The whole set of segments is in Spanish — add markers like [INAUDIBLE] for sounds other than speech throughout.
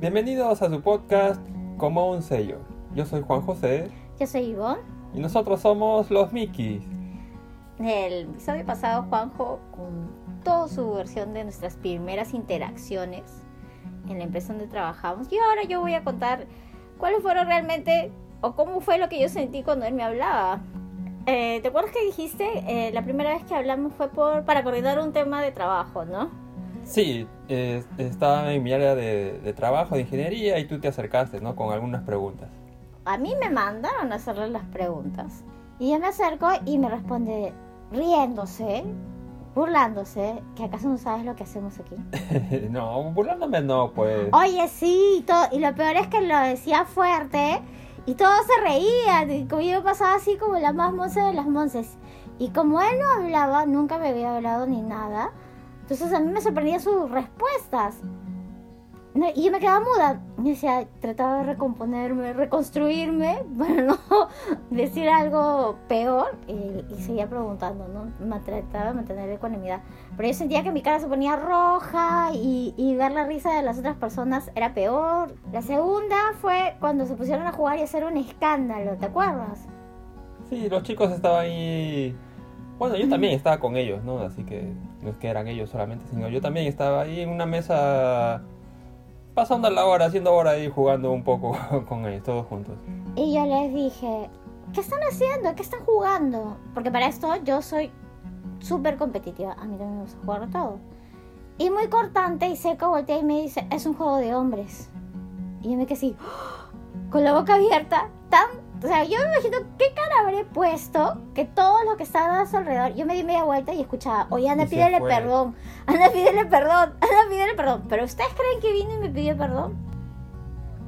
Bienvenidos a su podcast Como un sello. Yo soy Juan José Yo soy Ivonne. y nosotros somos los Mickeys. El episodio pasado, Juanjo contó su versión de nuestras primeras interacciones en la empresa donde trabajamos. Y ahora yo voy a contar cuáles fueron realmente o cómo fue lo que yo sentí cuando él me hablaba. Eh, ¿Te acuerdas que dijiste eh, la primera vez que hablamos fue por para coordinar un tema de trabajo, no? Sí, eh, estaba en mi área de, de trabajo, de ingeniería, y tú te acercaste, ¿no? Con algunas preguntas. A mí me mandaron a hacerle las preguntas. Y yo me acerco y me responde riéndose, burlándose, que acaso no sabes lo que hacemos aquí. [LAUGHS] no, burlándome no, pues. Oye, sí, y, todo, y lo peor es que lo decía fuerte y todos se reían. Y como yo pasaba así como la más monce de las monces. Y como él no hablaba, nunca me había hablado ni nada. Entonces a mí me sorprendían sus respuestas. Y yo me quedaba muda. Y decía, trataba de recomponerme, reconstruirme, [LAUGHS] para no decir algo peor. Y, y seguía preguntando, ¿no? Me trataba de mantener ecuanimidad. Pero yo sentía que mi cara se ponía roja y, y ver la risa de las otras personas era peor. La segunda fue cuando se pusieron a jugar y hacer un escándalo, ¿te acuerdas? Sí, los chicos estaban ahí. Bueno, yo también estaba con ellos, ¿no? Así que no es que eran ellos solamente, sino yo también estaba ahí en una mesa pasando la hora, haciendo hora ahí jugando un poco [LAUGHS] con ellos, todos juntos. Y yo les dije, ¿qué están haciendo? ¿Qué están jugando? Porque para esto yo soy súper competitiva. A mí también me gusta jugar todo. Y muy cortante y seco voltea y me dice, es un juego de hombres. Y yo me quedé así, [GASPS] con la boca abierta, tan... O sea, yo me imagino qué cara habré puesto que todos los que estaban a su alrededor, yo me di media vuelta y escuchaba, oye, Y se pídele perdón, anda, pídele perdón, anda, pídele perdón. Pero ustedes creen que vino y me pidió perdón?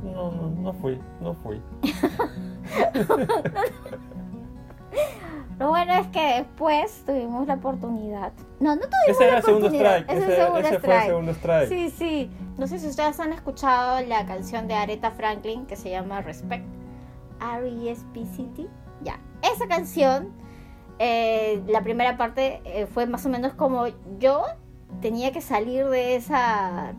No, no, no fui, no fui. [LAUGHS] Lo bueno es que después tuvimos la oportunidad. No, no tuvimos Ese era la el segundo oportunidad. strike, Ese, ese, segundo ese fue el segundo strike. Sí, sí. No sé si ustedes han escuchado la canción de Aretha Franklin que se llama Respect. R-E-S-P-C-T. Ya. Esa canción, eh, la primera parte eh, fue más o menos como yo tenía que salir de esa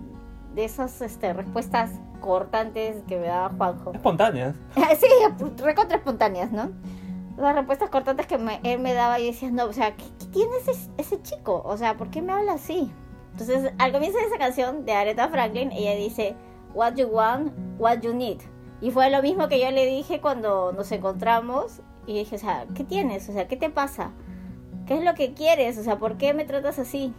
de esas este, respuestas cortantes que me daba Juanjo. Espontáneas. [LAUGHS] sí, recontra espontáneas, ¿no? Las respuestas cortantes que me- él me daba y decía, no, o sea, ¿qué, qué tiene ese, ese chico? O sea, ¿por qué me habla así? Entonces, al comienzo de esa canción de Aretha Franklin, ella dice, what you want, what you need. Y fue lo mismo que yo le dije cuando nos encontramos y dije, o sea, ¿qué tienes? O sea, ¿qué te pasa? ¿Qué es lo que quieres? O sea, ¿por qué me tratas así?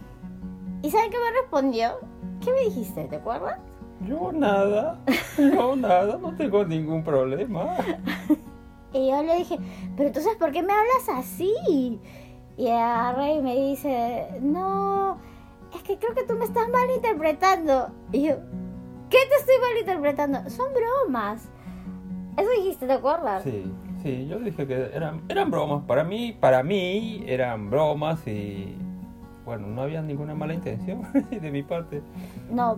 ¿Y saben qué me respondió? ¿Qué me dijiste? ¿Te acuerdas? Yo nada, yo nada, no tengo ningún problema. [LAUGHS] Y yo le dije, pero entonces, ¿por qué me hablas así? Y agarré y me dice, no, es que creo que tú me estás malinterpretando. Y yo, ¿qué te estoy malinterpretando? Son bromas. Eso dijiste, ¿te acuerdas? Sí, sí, yo dije que eran, eran bromas. Para mí, para mí eran bromas y bueno, no había ninguna mala intención [LAUGHS] de mi parte. No,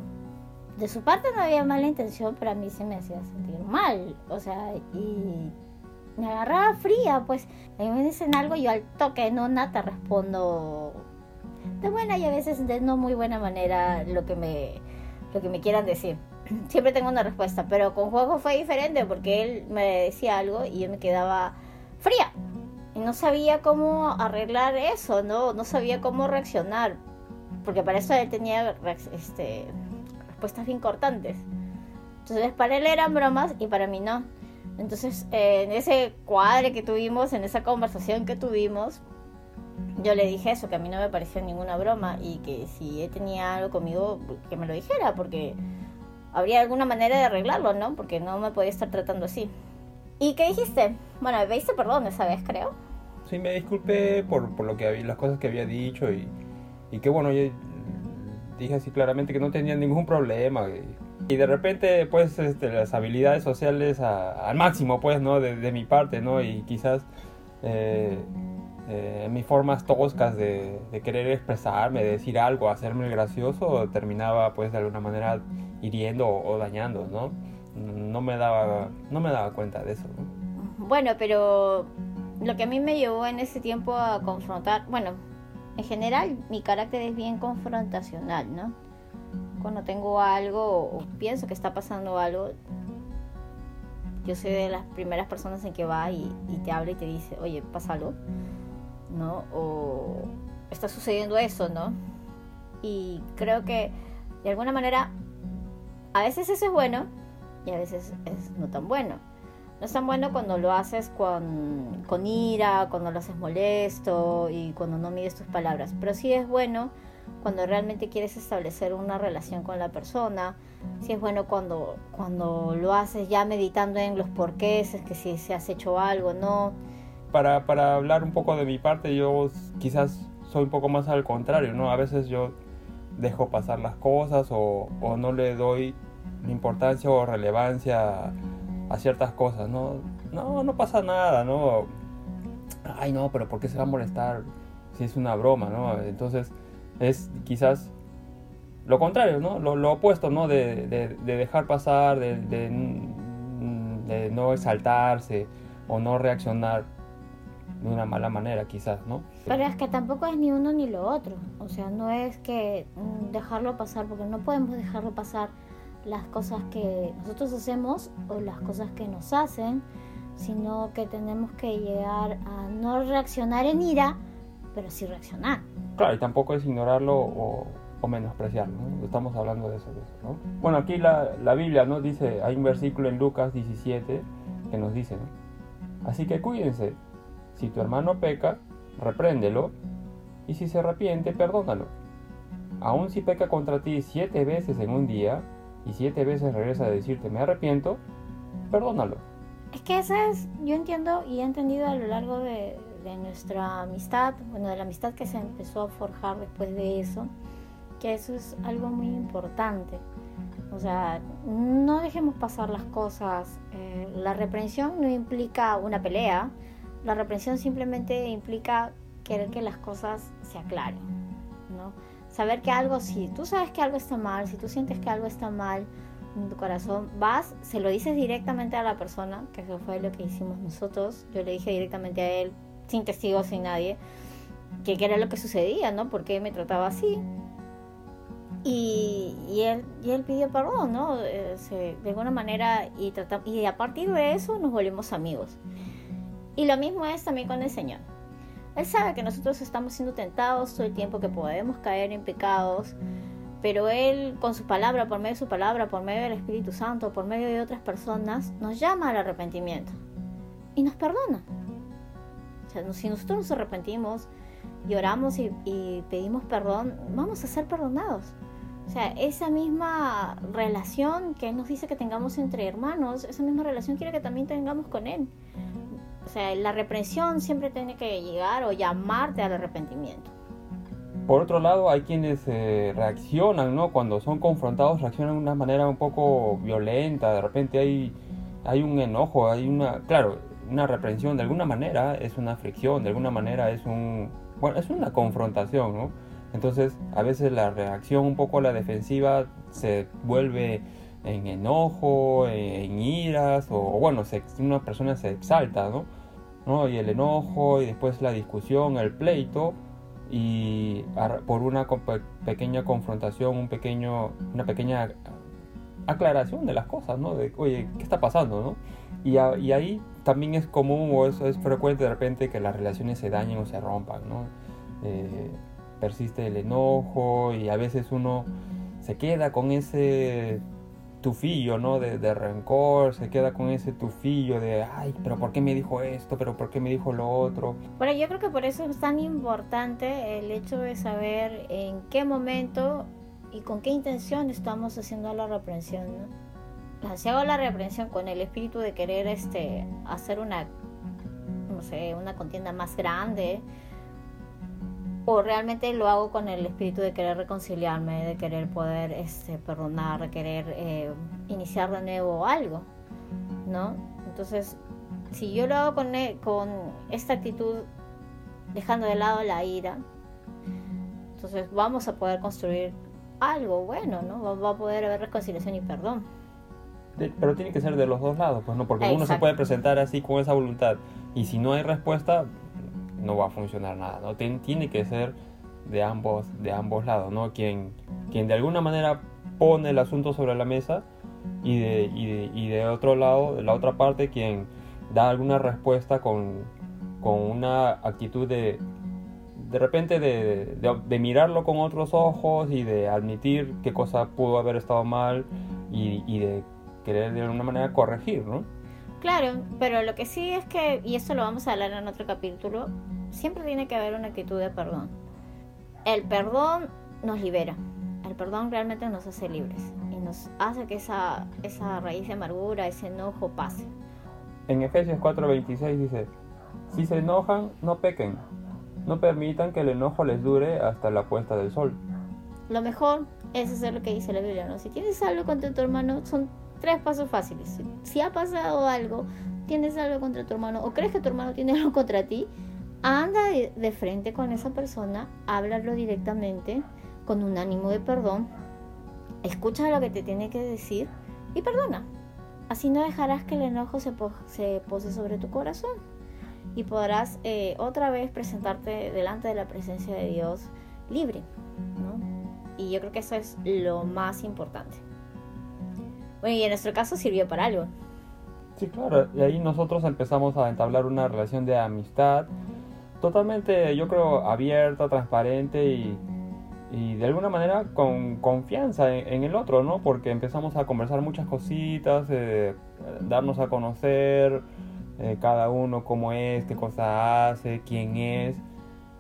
de su parte no había mala intención, pero a mí se me hacía sentir mal. O sea, y me agarraba fría, pues. A mí me dicen algo y yo al toque en una te respondo de buena y a veces de no muy buena manera lo que me, lo que me quieran decir. Siempre tengo una respuesta, pero con juego fue diferente porque él me decía algo y yo me quedaba fría. Y no sabía cómo arreglar eso, ¿no? No sabía cómo reaccionar. Porque para eso él tenía este, respuestas bien cortantes. Entonces para él eran bromas y para mí no. Entonces en ese cuadre que tuvimos, en esa conversación que tuvimos, yo le dije eso, que a mí no me pareció ninguna broma y que si él tenía algo conmigo, que me lo dijera, porque habría alguna manera de arreglarlo, ¿no? Porque no me podía estar tratando así. ¿Y qué dijiste? Bueno, me pediste perdón esa vez, creo. Sí, me disculpé por, por lo que las cosas que había dicho y, y que bueno, yo dije así claramente que no tenía ningún problema. Y de repente, pues, este, las habilidades sociales a- al máximo, pues, ¿no? De, de mi parte, ¿no? Y quizás eh, eh, mis formas toscas de, de querer expresarme, de decir algo, hacerme el gracioso, terminaba, pues, de alguna manera hiriendo o, dañando, ¿no? No me daba, no me daba cuenta de eso, ¿no? Bueno, pero lo que a mí me llevó en ese tiempo a confrontar, bueno, en general mi carácter es bien confrontacional, ¿no? cuando tengo algo o pienso que está pasando algo, yo soy de las primeras personas en que va y, te habla y te dice, oye, pasa algo, ¿no? O está sucediendo eso, ¿no? Y creo que de alguna manera, a veces eso es bueno y a veces es no tan bueno. No es tan bueno cuando lo haces con, con ira, cuando lo haces molesto y cuando no mides tus palabras. Pero sí es bueno cuando realmente quieres establecer una relación con la persona. Sí es bueno cuando, cuando lo haces ya meditando en los porqués, es que si se has hecho algo, no. Para, para hablar un poco de mi parte, yo quizás soy un poco más al contrario, ¿no? A veces yo dejo pasar las cosas o, o no le doy importancia o relevancia a ciertas cosas, ¿no? No, no pasa nada, ¿no? Ay, no, pero ¿por qué se va a molestar si es una broma, ¿no? Entonces es quizás lo contrario, ¿no? Lo, opuesto, ¿no? De, de, dejar pasar, de, no exaltarse o no reaccionar de una mala manera, quizás, ¿no? Pero es que tampoco es ni uno ni lo otro. O sea, no es que mm, dejarlo pasar, porque no podemos dejarlo pasar las cosas que nosotros hacemos o las cosas que nos hacen, sino que tenemos que llegar a no reaccionar en ira, pero sí reaccionar. Claro, y tampoco es ignorarlo o, menospreciarlo, ¿no? Estamos hablando de eso, ¿no? Bueno, aquí la, la, Biblia nos dice, hay un versículo en Lucas 17 que nos dice, ¿no? Así que cuídense, si tu hermano peca, repréndelo, y si se arrepiente, perdónalo. Aun si peca contra ti siete veces en un día, y siete veces regresa a decirte me arrepiento, perdónalo. Es que esa es, yo entiendo y he entendido a lo largo de, de nuestra amistad, bueno, de la amistad que se empezó a forjar después de eso, que eso es algo muy importante. O sea, no dejemos pasar las cosas. Eh, la reprensión no implica una pelea. La reprensión simplemente implica querer que las cosas se aclaren, ¿no? saber que algo, si tú sabes que algo está mal, si tú sientes que algo está mal en tu corazón, vas, se lo dices directamente a la persona, que eso fue lo que hicimos nosotros, yo le dije directamente a él, sin testigos, sin nadie, que, era lo que sucedía, ¿no? Porque me trataba así. Y, y, él, y él pidió perdón, ¿no? Eh, de alguna manera, y, y a partir de eso nos volvimos amigos. Y lo mismo es también con el Señor. Él sabe que nosotros estamos siendo tentados todo el tiempo, que podemos caer en pecados, pero Él con su palabra, por medio de su palabra, por medio del Espíritu Santo, por medio de otras personas, nos llama al arrepentimiento y nos perdona. O sea, si nosotros nos arrepentimos y oramos y, y pedimos perdón, vamos a ser perdonados. O sea, esa misma relación que Él nos dice que tengamos entre hermanos, esa misma relación quiere que también tengamos con Él. O sea, la represión siempre tiene que llegar o llamarte al arrepentimiento. Por otro lado, hay quienes eh, reaccionan, ¿no? Cuando son confrontados, reaccionan de una manera un poco violenta. De repente hay, hay un enojo, hay una, claro, una reprensión. De alguna manera es una fricción, de alguna manera es un, bueno, es una confrontación, ¿no? Entonces, a veces la reacción un poco a la defensiva se vuelve en enojo, en iras, o, bueno, una persona se exalta, ¿no? ¿no? Y el enojo, y después la discusión, el pleito, y por una pequeña confrontación, un pequeño, una pequeña aclaración de las cosas, ¿no? De, oye, ¿qué está pasando, no? Y, y ahí también es común o es, es, frecuente de repente que las relaciones se dañen o se rompan, ¿no? Eh, persiste el enojo y a veces uno se queda con ese tufillo, ¿no? De, de, rencor, se queda con ese tufillo de, ay, pero ¿por qué me dijo esto? ¿Pero por qué me dijo lo otro? Bueno, yo creo que por eso es tan importante el hecho de saber en qué momento y con qué intención estamos haciendo la reprensión, ¿no? Si hago la reprensión con el espíritu de querer este, hacer una, no sé, una contienda más grande, o realmente lo hago con el espíritu de querer reconciliarme, de querer poder este, perdonar, de querer eh, iniciar de nuevo algo, ¿no? Entonces, si yo lo hago con, e, con esta actitud, dejando de lado la ira, entonces vamos a poder construir algo bueno, ¿no? Va a poder haber reconciliación y perdón. pero tiene que ser de los dos lados, pues no, porque uno se puede presentar así con esa voluntad y si no hay respuesta, no va a funcionar nada, ¿no? tiene que ser de ambos, de ambos lados, ¿no? Quien, quien de alguna manera pone el asunto sobre la mesa y de, y de, y de otro lado, de la otra parte, quien da alguna respuesta con, con una actitud de, de repente de, de, mirarlo con otros ojos y de admitir qué cosa pudo haber estado mal y, y, de querer de alguna manera corregir, ¿no? Claro, pero lo que sí es que, y esto lo vamos a hablar en otro capítulo, siempre tiene que haber una actitud de perdón. El perdón nos libera, el perdón realmente nos hace libres y nos hace que esa, esa raíz de amargura, ese enojo pase. En Efesios 4:26 dice, si se enojan, no pequen, no permitan que el enojo les dure hasta la puesta del sol. Lo mejor es hacer lo que dice la Biblia, ¿no? Si tienes algo contra tu hermano, son tres pasos fáciles. Si ha pasado algo, tienes algo contra tu hermano o crees que tu hermano tiene algo contra ti, anda de, frente con esa persona, háblalo directamente con un ánimo de perdón, escucha lo que te tiene que decir y perdona. Así no dejarás que el enojo se, se pose sobre tu corazón y podrás eh, otra vez presentarte delante de la presencia de Dios libre. Y yo creo que eso es lo más importante. Bueno, y en nuestro caso sirvió para algo. Sí, claro, y ahí nosotros empezamos a entablar una relación de amistad totalmente, yo creo, abierta, transparente y, y de alguna manera con confianza en, el otro, ¿no? Porque empezamos a conversar muchas cositas, eh, darnos a conocer eh, cada uno cómo es, qué cosa hace, quién es,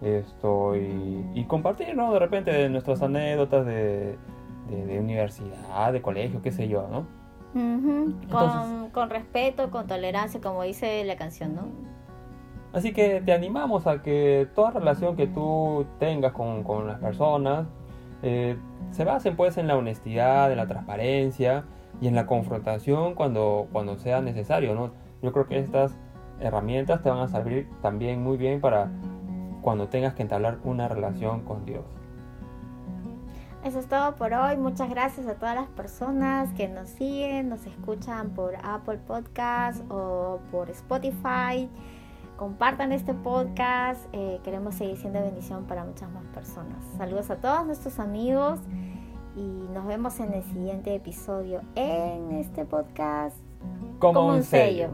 esto, y, compartir, ¿no? De repente nuestras anécdotas de, de, universidad, de colegio, qué sé yo, ¿no? con, con respeto, con tolerancia, como dice la canción, ¿no? Así que te animamos a que toda relación que tú tengas con, con las personas eh, se basen pues en la honestidad, en la transparencia y en la confrontación cuando, cuando sea necesario, ¿no? Yo creo que estas herramientas te van a servir también muy bien para cuando tengas que entablar una relación con Dios. Eso es todo por hoy. Muchas gracias a todas las personas que nos siguen, nos escuchan por Apple Podcast o por Spotify compartan este podcast. Eh, queremos seguir siendo bendición para muchas más personas. Saludos a todos nuestros amigos y nos vemos en el siguiente episodio en este podcast como, un sello.